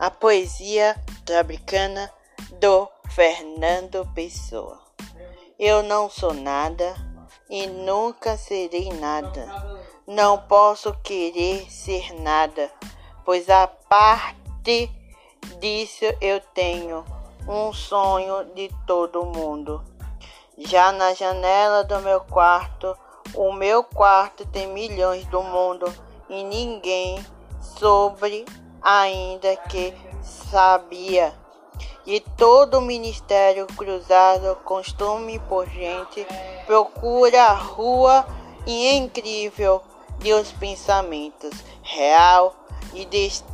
A poesia trabicana do Fernando Pessoa. Eu não sou nada e nunca serei nada. Não posso querer ser nada, pois a parte disso eu tenho um sonho de todo mundo. Já na janela do meu quarto, o meu quarto tem milhões do mundo e ninguém sobre ainda que sabia. E todo ministério cruzado, costume por gente, procura a rua e incrível de os pensamentos, real e, dest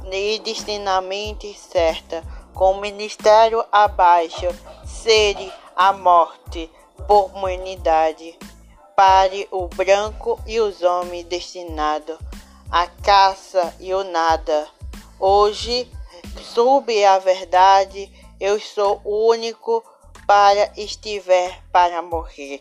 destinamente certa, com o ministério abaixo, seria a morte por humanidade. Pare o branco e os homens destinados à caça e o nada. Hoje, soube a verdade, eu sou único para estiver para morrer.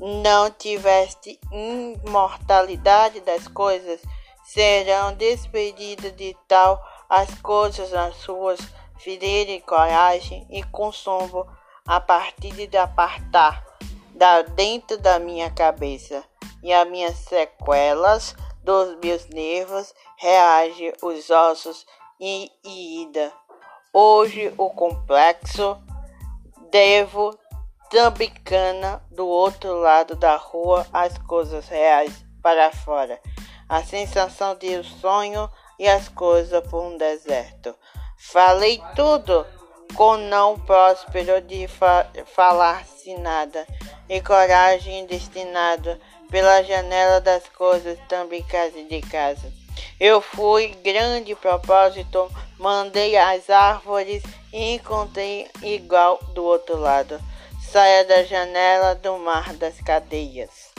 Não tiveste imortalidade das coisas, serão despedidas de tal as coisas nas suas fidelidade e coragem e consumo a partir de apartar da dentro da minha cabeça e as minhas sequelas dos meus nervos reage os ossos e ida. Hoje o complexo devo tambicana do outro lado da rua as coisas reais para fora. A sensação de um sonho e as coisas por um deserto. Falei tudo com não próspero de fa falar-se nada e coragem destinado pela janela das coisas, também casa de casa. Eu fui grande propósito, mandei as árvores e encontrei igual do outro lado. Saia da janela do mar das cadeias.